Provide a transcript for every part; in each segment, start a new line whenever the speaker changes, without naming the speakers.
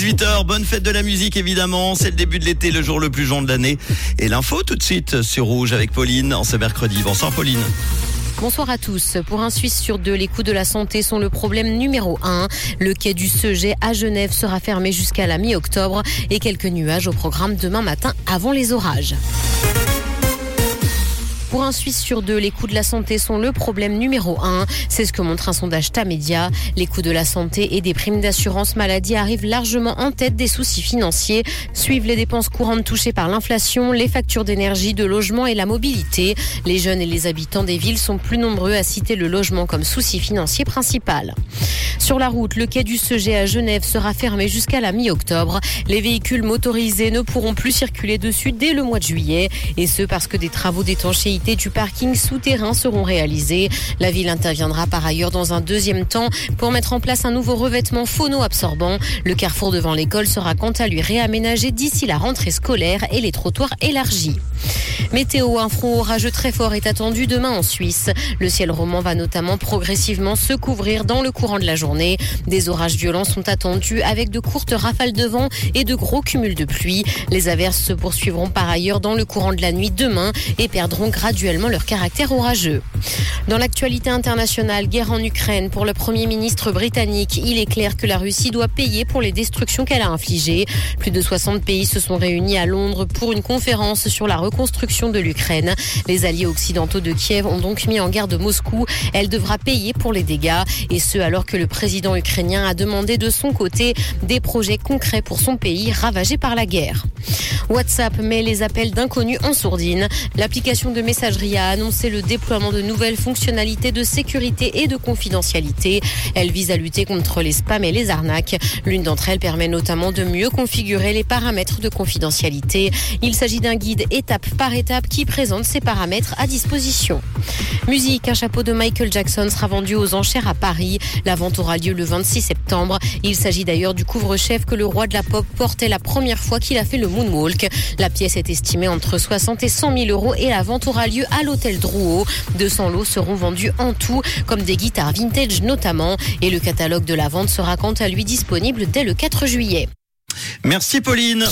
18h, bonne fête de la musique évidemment, c'est le début de l'été, le jour le plus jaune de l'année. Et l'info tout de suite sur Rouge avec Pauline en ce mercredi. Bonsoir Pauline.
Bonsoir à tous. Pour un Suisse sur deux, les coûts de la santé sont le problème numéro un. Le quai du Seget à Genève sera fermé jusqu'à la mi-octobre et quelques nuages au programme demain matin avant les orages. Pour un Suisse sur deux, les coûts de la santé sont le problème numéro un. C'est ce que montre un sondage Tamedia. Les coûts de la santé et des primes d'assurance maladie arrivent largement en tête des soucis financiers. Suivent les dépenses courantes touchées par l'inflation, les factures d'énergie, de logement et la mobilité. Les jeunes et les habitants des villes sont plus nombreux à citer le logement comme souci financier principal. Sur la route, le quai du Seget à Genève sera fermé jusqu'à la mi-octobre. Les véhicules motorisés ne pourront plus circuler dessus dès le mois de juillet. Et ce parce que des travaux d'étanchéité du parking souterrain seront réalisés. La ville interviendra par ailleurs dans un deuxième temps pour mettre en place un nouveau revêtement phono-absorbant. Le carrefour devant l'école sera quant à lui réaménagé d'ici la rentrée scolaire et les trottoirs élargis. Météo, un front orageux très fort est attendu demain en Suisse. Le ciel roman va notamment progressivement se couvrir dans le courant de la journée. Des orages violents sont attendus avec de courtes rafales de vent et de gros cumuls de pluie. Les averses se poursuivront par ailleurs dans le courant de la nuit demain et perdront graduellement leur caractère orageux. Dans l'actualité internationale, guerre en Ukraine pour le Premier ministre britannique, il est clair que la Russie doit payer pour les destructions qu'elle a infligées. Plus de 60 pays se sont réunis à Londres pour une conférence sur la reconstruction de l'Ukraine. Les alliés occidentaux de Kiev ont donc mis en garde Moscou. Elle devra payer pour les dégâts et ce alors que le président ukrainien a demandé de son côté des projets concrets pour son pays ravagé par la guerre. WhatsApp met les appels d'inconnus en sourdine. L'application de messagerie a annoncé le déploiement de nouvelles fonctionnalités de sécurité et de confidentialité. Elle vise à lutter contre les spams et les arnaques. L'une d'entre elles permet notamment de mieux configurer les paramètres de confidentialité. Il s'agit d'un guide étape par étape qui présente ces paramètres à disposition. Musique, un chapeau de Michael Jackson sera vendu aux enchères à Paris. La vente aura lieu le 26 septembre. Il s'agit d'ailleurs du couvre-chef que le roi de la pop portait la première fois qu'il a fait le moonwalk. La pièce est estimée entre 60 et 100 000 euros et la vente aura lieu à l'hôtel Drouot. 200 lots seront vendus en tout, comme des guitares vintage notamment. Et le catalogue de la vente sera quant à lui disponible dès le 4 juillet.
Merci Pauline.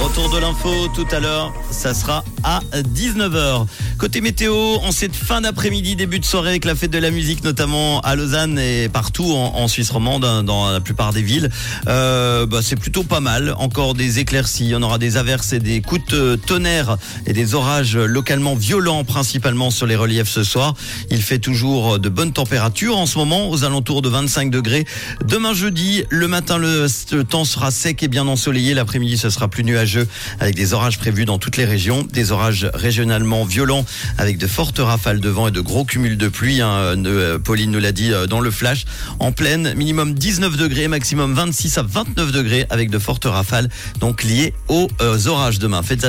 Retour de l'info tout à l'heure, ça sera à 19h. Côté météo, en cette fin d'après-midi, début de soirée avec la fête de la musique, notamment à Lausanne et partout en, Suisse romande, hein, dans la plupart des villes. Euh, bah, c'est plutôt pas mal. Encore des éclaircies, on aura des averses et des coups de tonnerre et des orages localement violents, principalement sur les reliefs ce soir. Il fait toujours de bonnes températures en ce moment, aux alentours de 25 degrés. Demain jeudi, le matin, le, le temps sera sec et bien ensoleillé. L'après-midi, ce sera plus nuageux avec des orages prévus dans toutes les régions, des orages régionalement violents avec de fortes rafales de vent et de gros cumuls de pluie. Hein, euh, Pauline nous l'a dit euh, dans le flash. En pleine, minimum 19 degrés, maximum 26 à 29 degrés avec de fortes rafales, donc liées aux euh, orages demain. Faites